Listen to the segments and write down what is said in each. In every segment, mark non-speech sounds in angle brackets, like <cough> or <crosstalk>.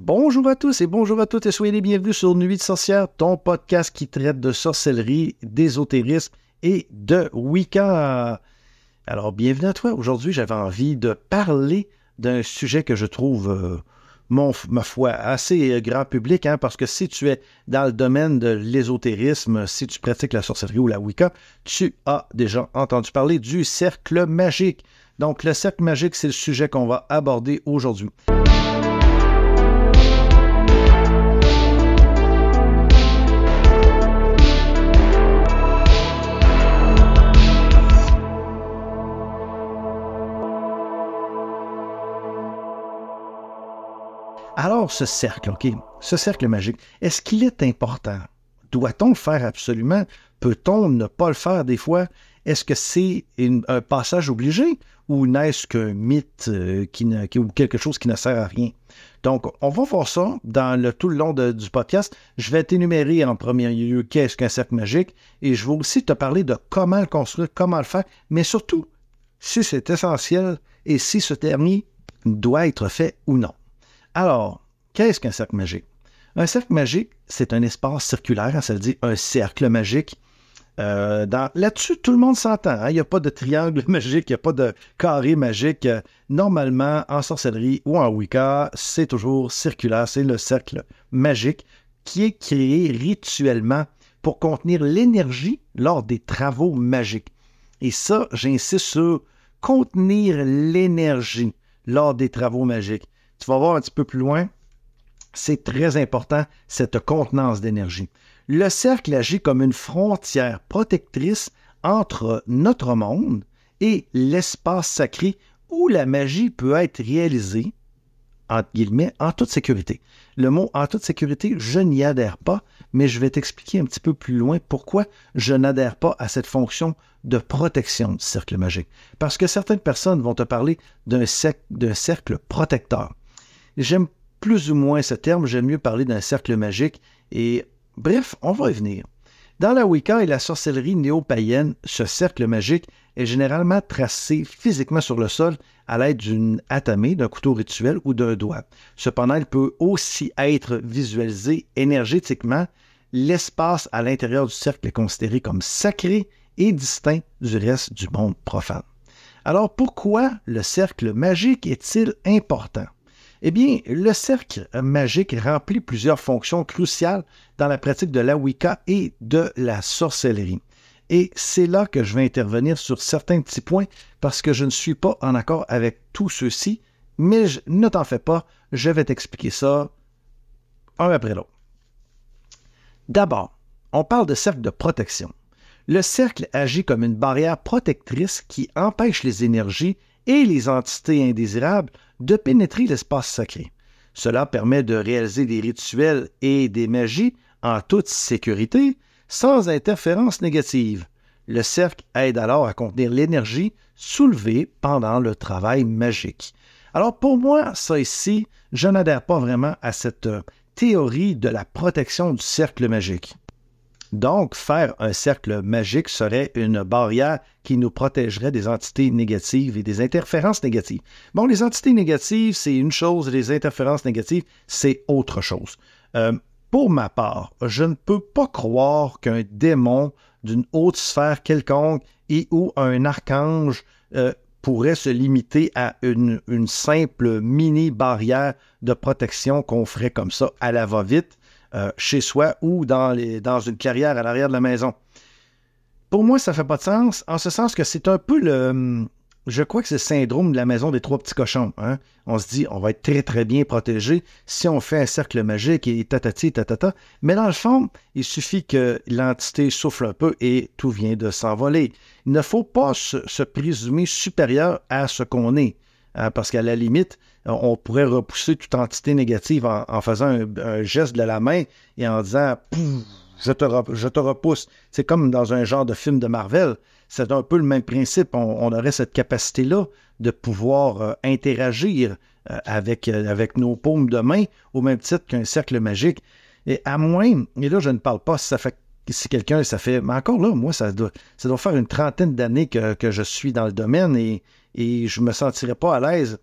Bonjour à tous et bonjour à toutes et soyez les bienvenus sur Nuit de sorcière, ton podcast qui traite de sorcellerie, d'ésotérisme et de Wicca. Alors, bienvenue à toi. Aujourd'hui, j'avais envie de parler d'un sujet que je trouve, euh, mon, ma foi, assez euh, grand public, hein, parce que si tu es dans le domaine de l'ésotérisme, si tu pratiques la sorcellerie ou la Wicca, tu as déjà entendu parler du cercle magique. Donc, le cercle magique, c'est le sujet qu'on va aborder aujourd'hui. Alors, ce cercle, OK, ce cercle magique, est-ce qu'il est important? Doit-on le faire absolument? Peut-on ne pas le faire des fois? Est-ce que c'est un passage obligé? Ou n'est-ce qu'un mythe euh, ou quelque chose qui ne sert à rien? Donc, on va voir ça dans tout le long du podcast. Je vais t'énumérer en premier lieu qu'est-ce qu'un cercle magique et je vais aussi te parler de comment le construire, comment le faire, mais surtout si c'est essentiel et si ce dernier doit être fait ou non. Alors, qu'est-ce qu'un cercle magique? Un cercle magique, c'est un espace circulaire, hein, ça veut dire un cercle magique. Euh, là-dessus, tout le monde s'entend. Hein. Il n'y a pas de triangle <laughs> magique, il n'y a pas de carré magique. Normalement, en sorcellerie ou en Wicca, c'est toujours circulaire, c'est le cercle magique qui est créé rituellement pour contenir l'énergie lors des travaux magiques. Et ça, j'insiste sur contenir l'énergie lors des travaux magiques. Tu vas voir un petit peu plus loin, c'est très important, cette contenance d'énergie. Le cercle agit comme une frontière protectrice entre notre monde et l'espace sacré où la magie peut être réalisée, entre guillemets, en toute sécurité. Le mot en toute sécurité, je n'y adhère pas, mais je vais t'expliquer un petit peu plus loin pourquoi je n'adhère pas à cette fonction de protection du cercle magique. Parce que certaines personnes vont te parler d'un cercle protecteur. J'aime plus ou moins ce terme, j'aime mieux parler d'un cercle magique, et bref, on va y venir. Dans la Wicca et la sorcellerie néo-païenne, ce cercle magique est généralement tracé physiquement sur le sol à l'aide d'une atamée, d'un couteau rituel ou d'un doigt. Cependant, il peut aussi être visualisé énergétiquement. L'espace à l'intérieur du cercle est considéré comme sacré et distinct du reste du monde profane. Alors pourquoi le cercle magique est-il important? Eh bien, le cercle magique remplit plusieurs fonctions cruciales dans la pratique de la Wicca et de la sorcellerie. Et c'est là que je vais intervenir sur certains petits points parce que je ne suis pas en accord avec tout ceci, mais ne t'en fais pas, je vais t'expliquer ça un après l'autre. D'abord, on parle de cercle de protection. Le cercle agit comme une barrière protectrice qui empêche les énergies et les entités indésirables de pénétrer l'espace sacré. Cela permet de réaliser des rituels et des magies en toute sécurité, sans interférence négative. Le cercle aide alors à contenir l'énergie soulevée pendant le travail magique. Alors pour moi, ça ici, je n'adhère pas vraiment à cette euh, théorie de la protection du cercle magique. Donc, faire un cercle magique serait une barrière qui nous protégerait des entités négatives et des interférences négatives. Bon, les entités négatives, c'est une chose, les interférences négatives, c'est autre chose. Euh, pour ma part, je ne peux pas croire qu'un démon d'une haute sphère quelconque et ou un archange euh, pourrait se limiter à une, une simple mini barrière de protection qu'on ferait comme ça à la va-vite euh, chez soi ou dans, une carrière à l'arrière de la maison. Pour moi, ça ne fait pas de sens, en ce sens que c'est un peu le. Hum, je crois que c'est le syndrome de la maison des trois petits cochons. Hein. On se dit, on va être très, très bien protégé si on fait un cercle magique et tatati, tatata. Mais dans le fond, il suffit que l'entité souffle un peu et tout vient de s'envoler. Il ne faut pas se présumer supérieur à ce qu'on est. Hein, parce qu'à la limite, on pourrait repousser toute entité négative en, faisant un, geste de la main et en disant je te, je te repousse. C'est comme dans un genre de film de Marvel. C'est un peu le même principe. On, aurait cette capacité-là de pouvoir euh, interagir euh, avec, euh, nos paumes de main au même titre qu'un cercle magique. Et à moins, et là je ne parle pas si ça fait si quelqu'un, ça fait. Mais encore là, moi, ça doit, ça doit faire une trentaine d'années que, je suis dans le domaine et je ne me sentirais pas à l'aise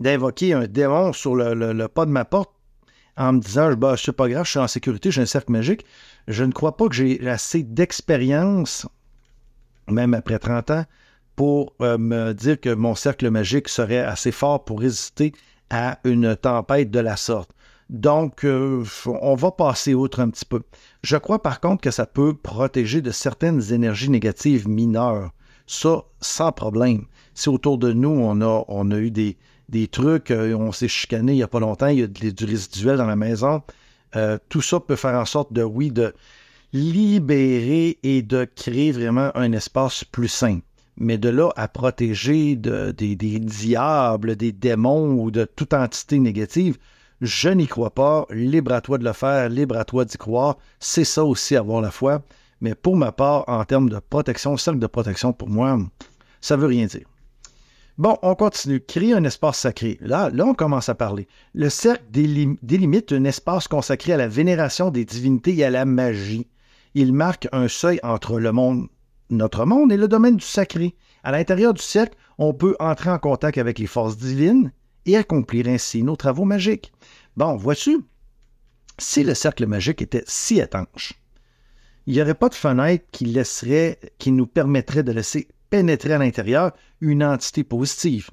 d'invoquer un démon sur le, pas de ma porte en me disant, bah, c'est pas grave, je suis en sécurité, j'ai un cercle magique. Je ne crois pas que j'ai assez d'expérience, même après 30 ans, pour euh, me dire que mon cercle magique serait assez fort pour résister à une tempête de la sorte. Donc, euh, on va passer outre un petit peu. Je crois par contre que ça peut protéger de certaines énergies négatives mineures. Ça, sans problème. Si autour de nous, on a, on a eu des, des trucs, euh, on s'est chicané il n'y a pas longtemps, il y a du résiduel dans la maison, euh, tout ça peut faire en sorte de, oui, de libérer et de créer vraiment un espace plus sain. Mais de là à protéger de, des, des diables, des démons ou de toute entité négative, je n'y crois pas. Libre à toi de le faire, libre à toi d'y croire. C'est ça aussi avoir la foi. Mais pour ma part, en termes de protection, cercle de protection, pour moi, ça veut rien dire. Bon, on continue. Créer un espace sacré. Là, là, on commence à parler. Le cercle délimite un espace consacré à la vénération des divinités et à la magie. Il marque un seuil entre le monde, notre monde, et le domaine du sacré. À l'intérieur du cercle, on peut entrer en contact avec les forces divines et accomplir ainsi nos travaux magiques. Bon, vois-tu, si le cercle magique était si étanche, il n'y aurait pas de fenêtre qui nous permettrait de laisser pénétrer à l'intérieur une entité positive.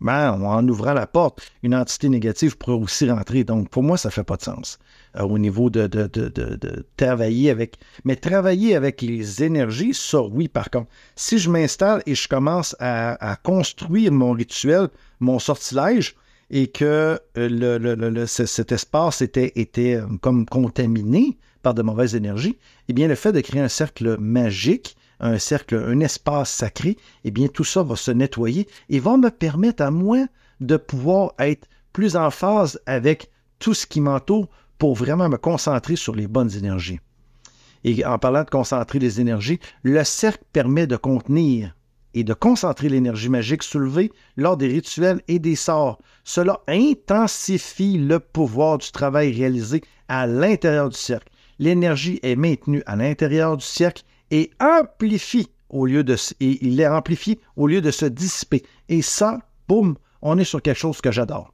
Ben, en ouvrant la porte, une entité négative pourrait aussi rentrer. Donc, pour moi, ça ne fait pas de sens euh, au niveau de, de, travailler avec. Mais travailler avec les énergies, ça, oui, par contre. Si je m'installe et je commence à, construire mon rituel, mon sortilège, et que euh, cet espace était, était euh, comme contaminé par de mauvaises énergies, eh bien, le fait de créer un cercle magique un cercle, un espace sacré, eh bien tout ça va se nettoyer et va me permettre à moi de pouvoir être plus en phase avec tout ce qui m'entoure pour vraiment me concentrer sur les bonnes énergies. Et en parlant de concentrer les énergies, le cercle permet de contenir et de concentrer l'énergie magique soulevée lors des rituels et des sorts. Cela intensifie le pouvoir du travail réalisé à l'intérieur du cercle. L'énergie est maintenue à l'intérieur du cercle et amplifie au lieu de il amplifié au lieu de se dissiper. Et ça, boum, on est sur quelque chose que j'adore.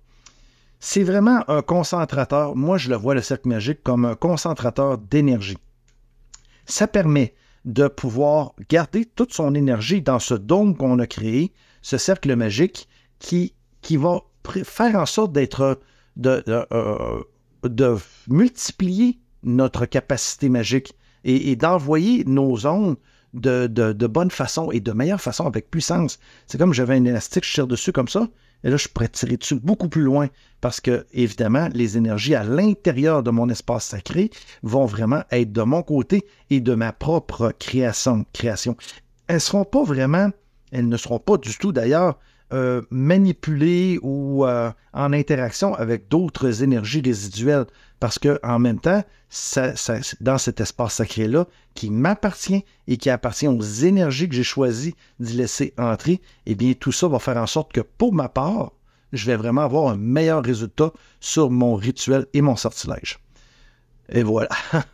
C'est vraiment un concentrateur. Moi, je le vois, le cercle magique, comme un concentrateur d'énergie. Ça permet de pouvoir garder toute son énergie dans ce dôme qu'on a créé, ce cercle magique qui, va faire en sorte d'être, de, euh, de multiplier notre capacité magique et, d'envoyer nos ondes de, bonne façon et de meilleure façon avec puissance. C'est comme j'avais un élastique, je tire dessus comme ça, et là, je pourrais tirer dessus beaucoup plus loin parce que, évidemment, les énergies à l'intérieur de mon espace sacré vont vraiment être de mon côté et de ma propre création. Elles ne seront pas vraiment, elles ne seront pas du tout d'ailleurs euh, manipulées ou euh, en interaction avec d'autres énergies résiduelles parce que en même temps, dans cet espace sacré-là, qui m'appartient et qui appartient aux énergies que j'ai choisi d'y laisser entrer, eh bien, tout ça va faire en sorte que pour ma part, je vais vraiment avoir un meilleur résultat sur mon rituel et mon sortilège. Et voilà. <laughs>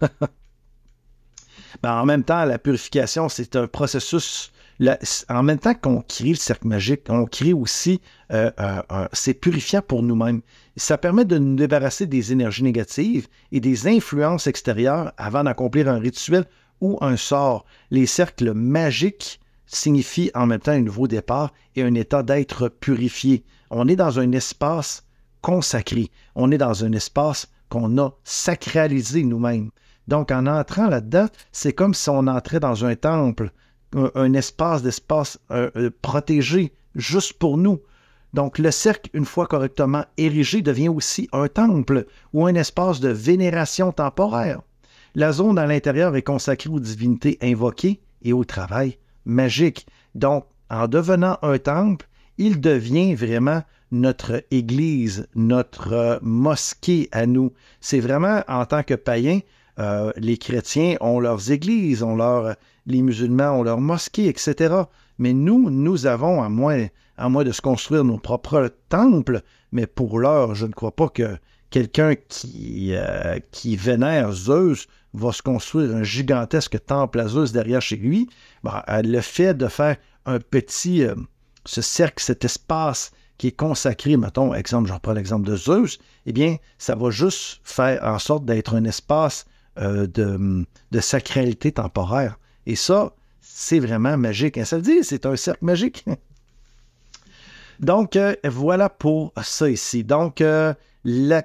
Ben, en même temps, la purification, c'est un processus en même temps qu'on crée le cercle magique, on crée aussi, euh, euh, c'est purifiant pour nous-mêmes. Ça permet de nous débarrasser des énergies négatives et des influences extérieures avant d'accomplir un rituel ou un sort. Les cercles magiques signifient en même temps un nouveau départ et un état d'être purifié. On est dans un espace consacré. On est dans un espace qu'on a sacralisé nous-mêmes. Donc, en entrant là-dedans, c'est comme si on entrait dans un temple un, espace d'espace protégé juste pour nous. Donc le cercle, une fois correctement érigé, devient aussi un temple ou un espace de vénération temporaire. La zone à l'intérieur est consacrée aux divinités invoquées et au travail magique. Donc, en devenant un temple, il devient vraiment notre église, notre euh, mosquée à nous. C'est vraiment en tant que païen, les chrétiens ont leurs églises, ont leurs les musulmans ont leur mosquée, etc. Mais nous, nous avons, à moins, de se construire nos propres temples, mais pour l'heure, je ne crois pas que quelqu'un qui, euh, vénère Zeus va se construire un gigantesque temple à Zeus derrière chez lui. le fait de faire un petit, euh, ce cercle, cet espace qui est consacré, mettons, exemple, je reprends l'exemple de Zeus, eh bien, ça va juste faire en sorte d'être un espace euh, de, sacralité temporaire. Et ça, c'est vraiment magique. Ça le dit, c'est un cercle magique. <laughs> Donc, euh, voilà pour ça ici. Donc, euh,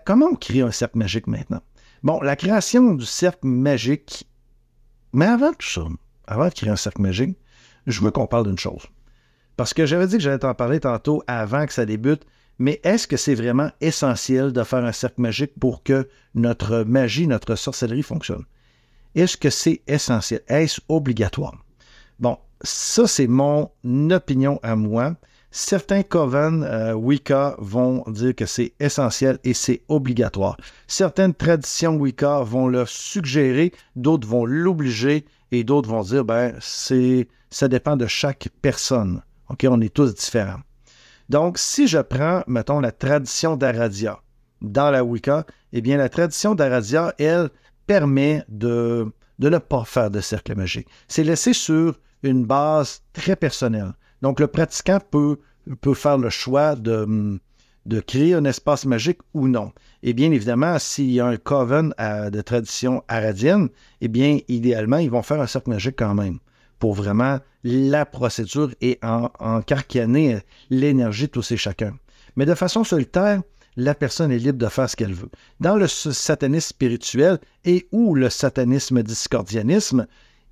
comment on crée un cercle magique maintenant? Bon, la création du cercle magique, mais avant tout ça, avant de créer un cercle magique, je veux qu'on parle d'une chose. Parce que j'avais dit que j'allais t'en parler tantôt avant que ça débute, mais est-ce que c'est vraiment essentiel de faire un cercle magique pour que notre magie, notre sorcellerie fonctionne? Est-ce que c'est essentiel? Est-ce obligatoire? Bon, ça, c'est mon opinion à moi. Certains coven euh, Wicca vont dire que c'est essentiel et c'est obligatoire. Certaines traditions Wicca vont le suggérer, d'autres vont l'obliger et d'autres vont dire ben c'est ça dépend de chaque personne. OK, on est tous différents. Donc, si je prends, mettons, la tradition d'Aradia dans la Wicca, eh bien, la tradition d'Aradia, elle, permet de, de ne pas faire de cercle magique. C'est laissé sur une base très personnelle. Donc, le pratiquant peut, peut faire le choix de, de créer un espace magique ou non. Et bien évidemment, s'il y a un coven de tradition aradienne, eh bien, idéalement, ils vont faire un cercle magique quand même pour vraiment la procédure et en, encarcaner l'énergie de tous et chacun. Mais de façon solitaire, la personne est libre de faire ce qu'elle veut. Dans le satanisme spirituel et ou le satanisme discordianisme,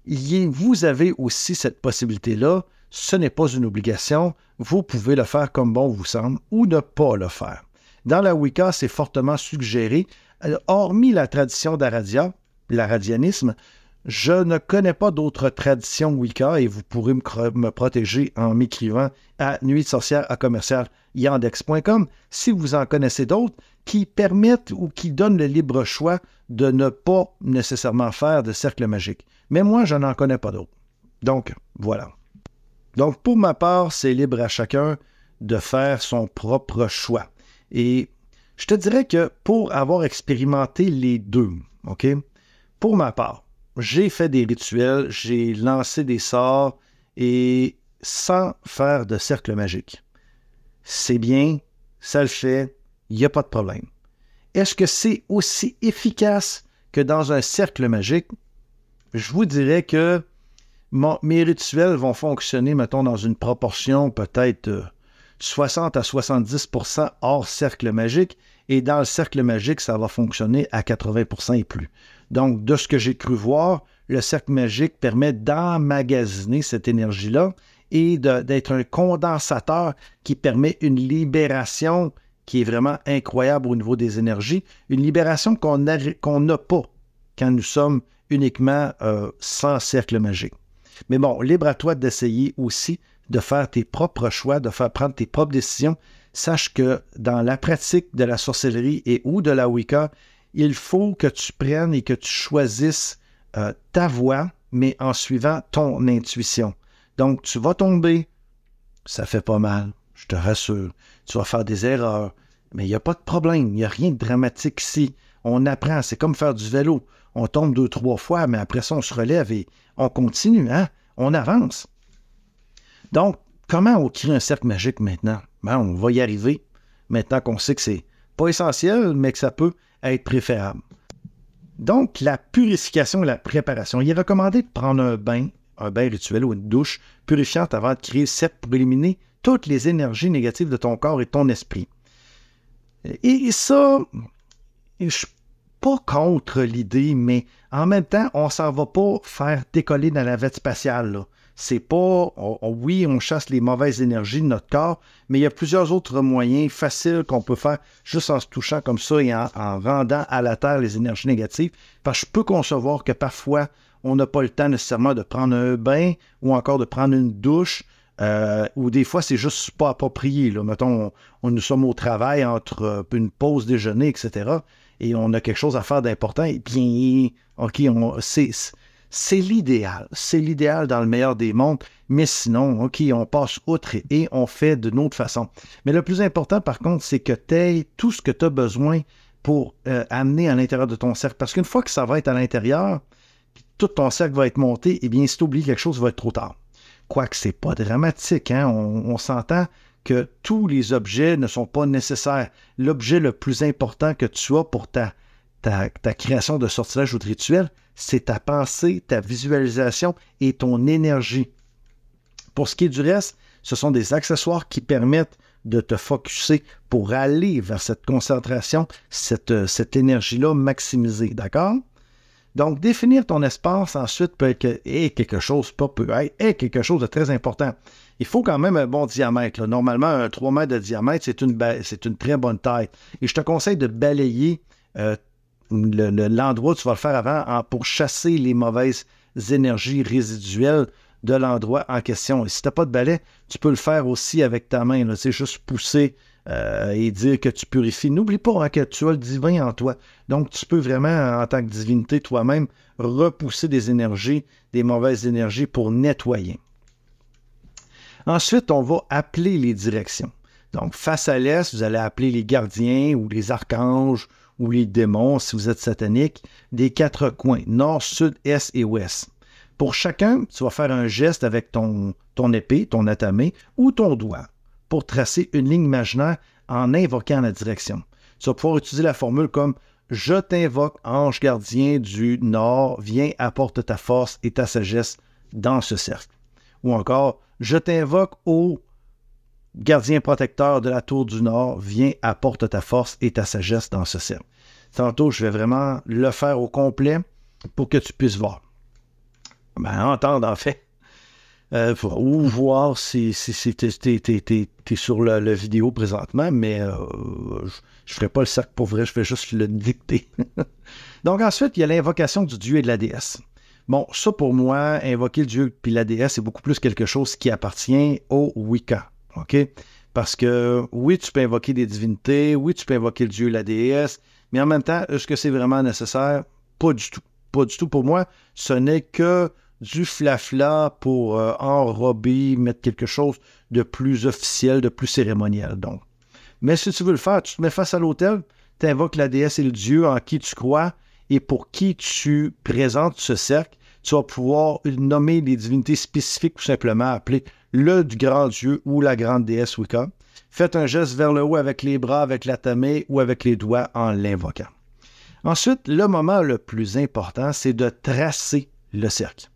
vous avez aussi cette possibilité-là. Ce n'est pas une obligation. Vous pouvez le faire comme bon vous semble ou ne pas le faire. Dans la Wicca, c'est fortement suggéré. Euh, hormis la tradition d'Aradia, l'aradianisme, je ne connais pas d'autres traditions Wicca et vous pourrez me, protéger en m'écrivant à nuit sorcière à commercial yandex.com si vous en connaissez d'autres qui permettent ou qui donnent le libre choix de ne pas nécessairement faire de cercle magique. Mais moi, je n'en connais pas d'autres. Donc, voilà. Donc, pour ma part, c'est libre à chacun de faire son propre choix. Et je te dirais que pour avoir expérimenté les deux, OK, pour ma part, j'ai fait des rituels, j'ai lancé des sorts et sans faire de cercle magique. C'est bien, ça le fait, il n'y a pas de problème. Est-ce que c'est aussi efficace que dans un cercle magique? Je vous dirais que mes rituels vont fonctionner, mettons, dans une proportion peut-être 60 euh, à 70% hors cercle magique, et dans le cercle magique, ça va fonctionner à 80% et plus. Donc, de ce que j'ai cru voir, le cercle magique permet d'emmagasiner cette énergie-là et d'être un condensateur qui permet une libération qui est vraiment incroyable au niveau des énergies, une libération qu'on n'a pas quand nous sommes uniquement euh, sans cercle magique. Mais bon, libre à toi d'essayer aussi de faire tes propres choix, de faire prendre tes propres décisions. Sache que dans la pratique de la sorcellerie et ou de la Wicca, il faut que tu prennes et que tu choisisses euh, ta voix, mais en suivant ton intuition. Donc, tu vas tomber, ça fait pas mal, je te rassure. Tu vas faire des erreurs, mais il n'y a pas de problème, il n'y a rien de dramatique ici. On apprend, c'est comme faire du vélo. On tombe deux, trois fois, mais après ça, on se relève et on continue, hein? On avance. Donc, comment on crée un cercle magique maintenant? Ben, on va y arriver. Maintenant qu'on sait que c'est pas essentiel, mais que ça peut être préférable. Donc, la purification la préparation. Il est recommandé de prendre un bain, un bain rituel ou une douche purifiante avant de créer cette pour éliminer toutes les énergies négatives de ton corps et ton esprit. Et ça, je suis pas contre l'idée, mais en même temps, on s'en va pas faire décoller dans la navette spatiale. C'est pas, oui, on chasse les mauvaises énergies de notre corps, mais il y a plusieurs autres moyens faciles qu'on peut faire juste en se touchant comme ça et en, rendant à la Terre les énergies négatives. Parce que je peux concevoir que parfois, on n'a pas le temps nécessairement de prendre un bain ou encore de prendre une douche. Euh, ou des fois, c'est juste pas approprié. Là. Mettons, on, nous sommes au travail entre euh, une pause déjeuner, etc. Et on a quelque chose à faire d'important. Et bien, OK, c'est c'est l'idéal. C'est l'idéal dans le meilleur des mondes. Mais sinon, OK, on passe outre et on fait d'une autre façon. Mais le plus important, par contre, c'est que tu aies tout ce que tu as besoin pour euh, amener à l'intérieur de ton cercle. Parce qu'une fois que ça va être à l'intérieur, tout ton cercle va être monté, eh bien, si tu oublies quelque chose, va être trop tard. Quoique c'est pas dramatique, hein? on, s'entend que tous les objets ne sont pas nécessaires. L'objet le plus important que tu as pour ta, ta, création de sortilège ou de rituel, c'est ta pensée, ta visualisation et ton énergie. Pour ce qui est du reste, ce sont des accessoires qui permettent de te focuser pour aller vers cette concentration, cette, énergie-là maximisée. D'accord? Donc, définir ton espace ensuite peut être quelque chose, de très important. Il faut quand même un bon diamètre. Normalement, un 3 mètres de diamètre, c'est une, une très bonne taille. Et je te conseille de balayer euh, l'endroit où tu vas le faire avant pour chasser les mauvaises énergies résiduelles de l'endroit en question. Et si tu n'as pas de balai, tu peux le faire aussi avec ta main. C'est juste pousser euh, et dire que tu purifies. N'oublie pas hein, que tu as le divin en toi. Donc, tu peux vraiment, en tant que divinité toi-même, repousser des énergies, des mauvaises énergies pour nettoyer. Ensuite, on va appeler les directions. Donc, face à l'est, vous allez appeler les gardiens ou les archanges ou les démons, si vous êtes satanique, des quatre coins, nord, sud, est et ouest. Pour chacun, tu vas faire un geste avec ton, épée, ton atamé ou ton doigt pour tracer une ligne imaginaire en invoquant la direction. Tu vas pouvoir utiliser la formule comme Je t'invoque, ange gardien du Nord, viens, apporte ta force et ta sagesse dans ce cercle. Ou encore Je t'invoque, ô gardien protecteur de la tour du Nord, viens, apporte ta force et ta sagesse dans ce cercle. Tantôt, je vais vraiment le faire au complet pour que tu puisses voir. Ben, entendre en fait euh, ou voir si, si, tu es, sur la, vidéo présentement, mais euh, je ne ferai pas le cercle pour vrai, je vais juste le dicter. <laughs> Donc ensuite, il y a l'invocation du dieu et de la déesse. Bon, ça pour moi, invoquer le dieu et la déesse, c'est beaucoup plus quelque chose qui appartient au Wicca. OK? Parce que oui, tu peux invoquer des divinités, oui, tu peux invoquer le dieu la déesse, mais en même temps, est-ce que c'est vraiment nécessaire? Pas du tout. Pas du tout pour moi. Ce n'est que du flafla pour euh, enrober, mettre quelque chose de plus officiel, de plus cérémoniel. Donc. Mais si tu veux le faire, tu te mets face à l'autel, tu invoques la déesse et le dieu en qui tu crois et pour qui tu présentes ce cercle. Tu vas pouvoir nommer les divinités spécifiques, tout simplement appeler le grand dieu ou la grande déesse Wicca. Faites un geste vers le haut avec les bras, avec la tamée ou avec les doigts en l'invoquant. Ensuite, le moment le plus important, c'est de tracer le cercle.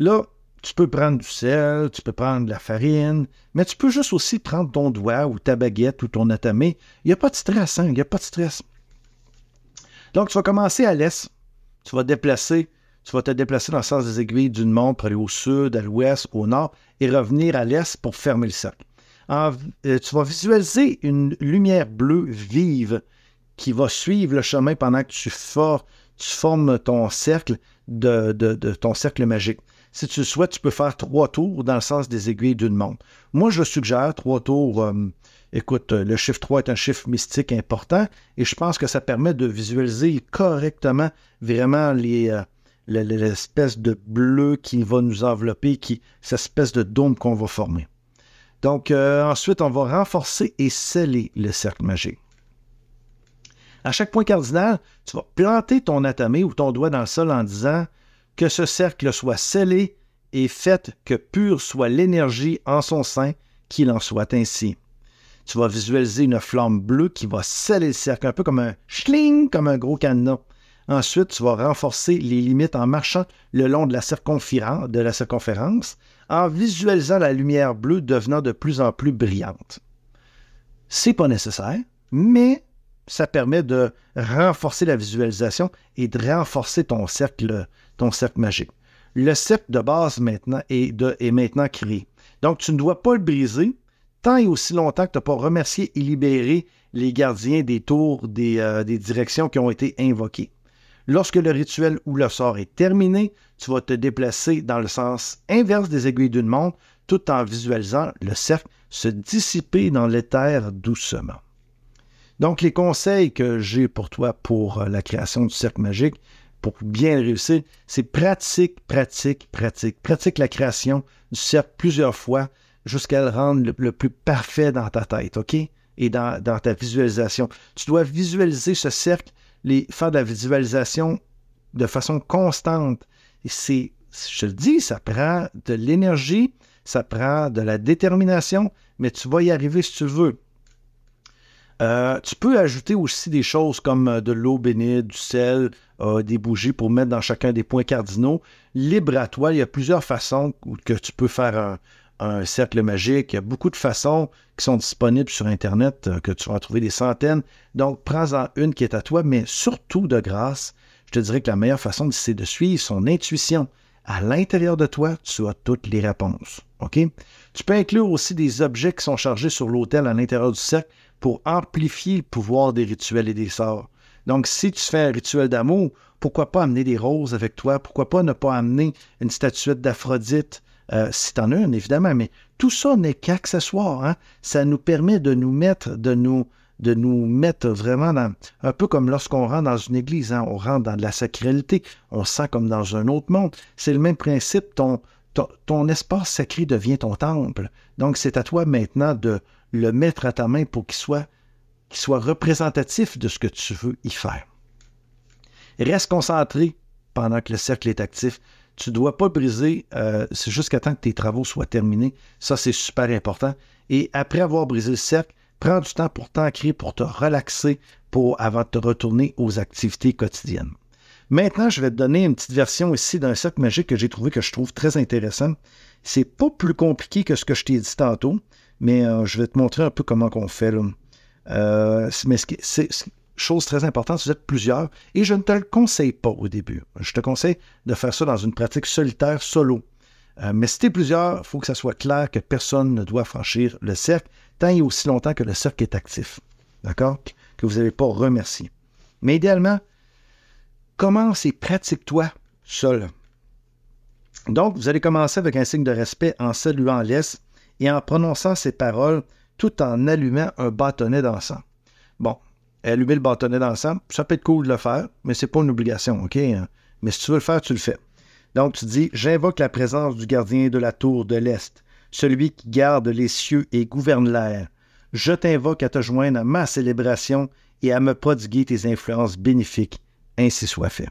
Là, tu peux prendre du sel, tu peux prendre de la farine, mais tu peux juste aussi prendre ton doigt ou ta baguette ou ton atamé. Il n'y a pas de stress, hein? Il n'y a pas de stress. Donc, tu vas commencer à l'est. Tu vas déplacer, tu vas te déplacer dans le sens des aiguilles d'une montre pour aller au sud, à l'ouest, au nord, et revenir à l'est pour fermer le cercle. Euh, tu vas visualiser une lumière bleue vive qui va suivre le chemin pendant que tu, formes ton cercle de ton cercle magique. Si tu le souhaites, tu peux faire trois tours dans le sens des aiguilles d'une montre. Moi, je suggère trois tours. Euh, écoute, le chiffre 3 est un chiffre mystique important et je pense que ça permet de visualiser correctement vraiment les, euh, l'espèce de bleu qui va nous envelopper, cette espèce de dôme qu'on va former. Donc, euh, ensuite, on va renforcer et sceller le cercle magique. À chaque point cardinal, tu vas planter ton atamé ou ton doigt dans le sol en disant que ce cercle soit scellé et fait que pure soit l'énergie en son sein, qu'il en soit ainsi. Tu vas visualiser une flamme bleue qui va sceller le cercle, un peu comme un schling, comme un gros cadenas. Ensuite, tu vas renforcer les limites en marchant le long de la, de la circonférence, en visualisant la lumière bleue devenant de plus en plus brillante. C'est pas nécessaire, mais ça permet de renforcer la visualisation et de renforcer ton cercle, ton cercle magique. Le cercle de base maintenant est, maintenant créé. Donc, tu ne dois pas le briser tant et aussi longtemps que tu n'as pas remercié et libéré les gardiens des tours des, euh, des directions qui ont été invoquées. Lorsque le rituel ou le sort est terminé, tu vas te déplacer dans le sens inverse des aiguilles d'une montre tout en visualisant le cercle se dissiper dans l'éther doucement. Donc, les conseils que j'ai pour toi pour euh, la création du cercle magique, pour bien réussir, c'est pratique, pratique, pratique. Pratique la création du cercle plusieurs fois jusqu'à le rendre le, plus parfait dans ta tête, OK? Et dans, ta visualisation. Tu dois visualiser ce cercle, les, faire de la visualisation de façon constante. Et c'est, je le dis, ça prend de l'énergie, ça prend de la détermination, mais tu vas y arriver si tu veux. Euh, tu peux ajouter aussi des choses comme euh, de l'eau bénite, du sel, euh, des bougies pour mettre dans chacun des points cardinaux. Libre à toi, il y a plusieurs façons que tu peux faire un, un cercle magique. Il y a beaucoup de façons qui sont disponibles sur Internet, que tu vas trouver des centaines. Donc, prends-en une qui est à toi, mais surtout de grâce, je te dirais que la meilleure façon, c'est de suivre son intuition. À l'intérieur de toi, tu as toutes les réponses. OK? Tu peux inclure aussi des objets qui sont chargés sur l'autel à l'intérieur du cercle pour amplifier le pouvoir des rituels et des sorts. Donc, si tu fais un rituel d'amour, pourquoi pas amener des roses avec toi? Pourquoi pas ne pas amener une statuette d'Aphrodite? Euh, tu en une, évidemment, mais tout ça n'est qu'accessoire. Hein? Ça nous permet de nous mettre, de nous, de nous mettre vraiment dans, un peu comme lorsqu'on rentre dans une église, hein? on rentre dans de la sacralité, on sent comme dans un autre monde. C'est le même principe, ton, espace sacré devient ton temple. Donc, c'est à toi maintenant de le mettre à ta main pour qu'il soit représentatif de ce que tu veux y faire. Reste concentré pendant que le cercle est actif. Tu ne dois pas briser, euh, c'est jusqu'à temps que tes travaux soient terminés. Ça, c'est super important. Et après avoir brisé le cercle, prends du temps pour t'ancrer, pour te relaxer, pour, avant de te retourner aux activités quotidiennes. Maintenant, je vais te donner une petite version ici d'un cercle magique que j'ai trouvé que je trouve très intéressant. C'est pas plus compliqué que ce que je t'ai dit tantôt, mais euh, je vais te montrer un peu comment on fait. Euh, mais chose très importante, vous êtes plusieurs, et je ne te le conseille pas au début. Je te conseille de faire ça dans une pratique solitaire, solo. Euh, mais si tu es plusieurs, il faut que ça soit clair que personne ne doit franchir le cercle tant et aussi longtemps que le cercle est actif. D'accord? Que vous n'avez pas remercié. Mais idéalement, commence et pratique-toi seul. Donc, vous allez commencer avec un signe de respect en saluant l'Est et en prononçant ces paroles tout en allumant un bâtonnet d'encens. Bon, allumer le bâtonnet d'encens, ça peut être cool de le faire, mais c'est pas une obligation, OK? Hein? Mais si tu veux le faire, tu le fais. Donc, tu dis J'invoque la présence du gardien de la tour de l'Est, celui qui garde les cieux et gouverne l'air. Je t'invoque à te joindre à ma célébration et à me prodiguer tes influences bénéfiques ainsi soit fait.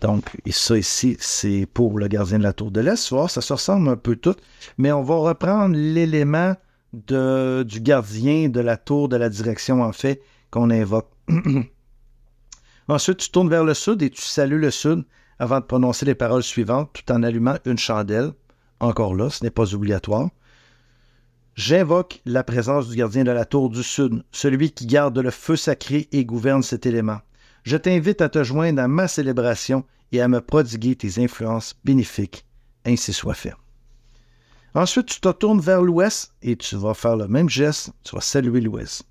Donc, et ça ici, c'est pour le gardien de la tour de l'Est. Ça se ressemble un peu tout, mais on va reprendre l'élément du gardien de la tour de la direction, en fait, qu'on invoque. <clears throat> Ensuite, tu tournes vers le sud et tu salues le sud avant de prononcer les paroles suivantes tout en allumant une chandelle. Encore là, ce n'est pas obligatoire. J'invoque la présence du gardien de la tour du sud, celui qui garde le feu sacré et gouverne cet élément je t'invite à te joindre à ma célébration et à me prodiguer tes influences bénéfiques. Ainsi soit fait. Ensuite, tu te tournes vers l'ouest et tu vas faire le même geste, tu vas saluer l'ouest.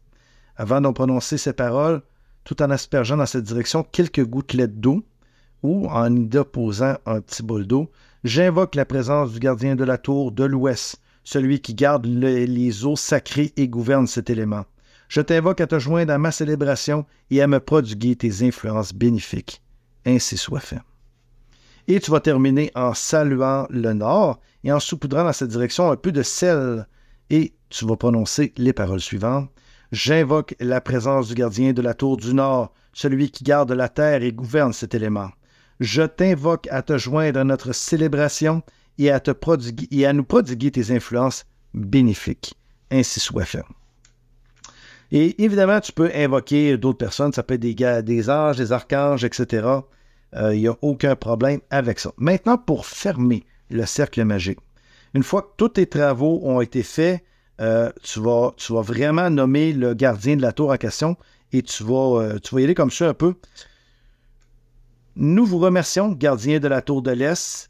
Avant d'en prononcer ces paroles, tout en aspergeant dans cette direction quelques gouttelettes d'eau ou en y déposant un petit bol d'eau, j'invoque la présence du gardien de la tour de l'ouest, celui qui garde les eaux sacrées et gouverne cet élément je t'invoque à te joindre à ma célébration et à me prodiguer tes influences bénéfiques. Ainsi soit fait. Et tu vas terminer en saluant le nord et en saupoudrant dans cette direction un peu de sel. Et tu vas prononcer les paroles suivantes. J'invoque la présence du gardien de la tour du nord, celui qui garde la terre et gouverne cet élément. Je t'invoque à te joindre à notre célébration et à, te prodiguer, et à nous prodiguer tes influences bénéfiques. Ainsi soit fait. Et évidemment, tu peux invoquer d'autres personnes, ça peut être des, des anges, des archanges, etc. Il n'y a aucun problème avec ça. Maintenant, pour fermer le cercle magique, une fois que tous tes travaux ont été faits, euh, tu, vas, tu vas vraiment nommer le gardien de la tour en question et tu vas, euh, tu vas y aller comme ça un peu. Nous vous remercions, gardien de la tour de l'Est,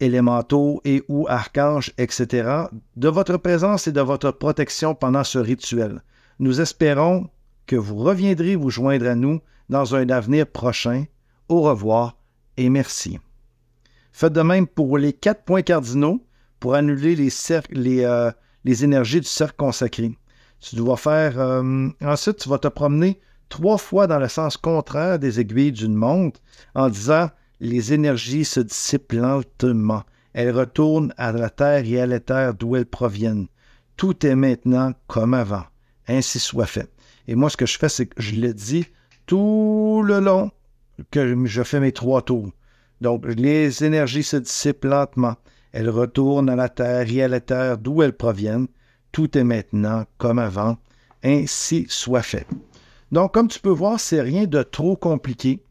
élémentaux et ou archanges, etc., de votre présence et de votre protection pendant ce rituel. Nous espérons que vous reviendrez vous joindre à nous dans un avenir prochain. Au revoir et merci. Faites de même pour les quatre points cardinaux pour annuler les, euh, énergies du cercle consacré. Tu dois faire. Euh, ensuite, tu vas te promener trois fois dans le sens contraire des aiguilles d'une montre en disant les énergies se dissipent lentement. Elles retournent à la terre et à l'éther d'où elles proviennent. Tout est maintenant comme avant ainsi soit fait. Et moi, ce que je fais, c'est que je le dis tout le long que je fais mes trois tours. Donc, les énergies se dissipent lentement. Elles retournent à la terre et à la terre d'où elles proviennent. Tout est maintenant comme avant. Ainsi soit fait. Donc, comme tu peux voir, c'est rien de trop compliqué.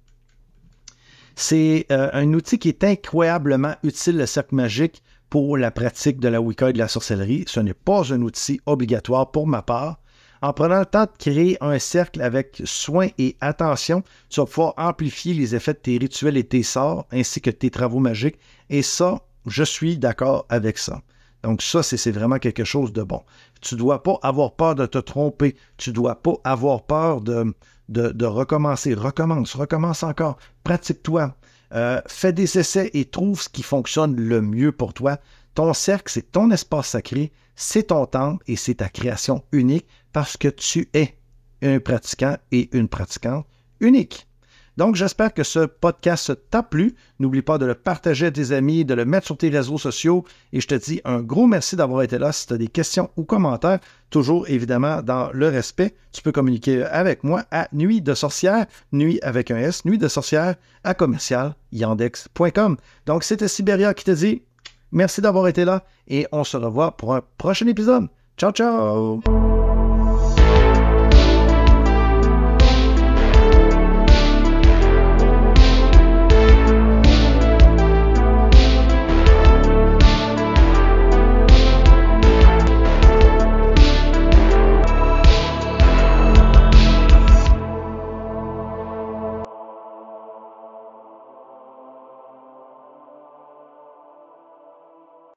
C'est euh, un outil qui est incroyablement utile, le cercle magique, pour la pratique de la Wicca et de la sorcellerie. Ce n'est pas un outil obligatoire pour ma part. En prenant le temps de créer un cercle avec soin et attention, tu vas pouvoir amplifier les effets de tes rituels et tes sorts, ainsi que tes travaux magiques. Et ça, je suis d'accord avec ça. Donc ça, c'est vraiment quelque chose de bon. Tu ne dois pas avoir peur de te tromper. Tu ne dois pas avoir peur de, recommencer. Recommence, recommence encore. Pratique-toi. Euh, fais des essais et trouve ce qui fonctionne le mieux pour toi. Ton cercle, c'est ton espace sacré, c'est ton temple et c'est ta création unique parce que tu es un pratiquant et une pratiquante unique. Donc, j'espère que ce podcast t'a plu. N'oublie pas de le partager à tes amis, de le mettre sur tes réseaux sociaux. Et je te dis un gros merci d'avoir été là. Si tu as des questions ou commentaires, toujours évidemment dans le respect, tu peux communiquer avec moi à Nuit de Sorcière, Nuit avec un S, Nuit de Sorcière à commercial yandex.com. Donc, c'était Sibéria qui te dit merci d'avoir été là et on se revoit pour un prochain épisode. Ciao, ciao!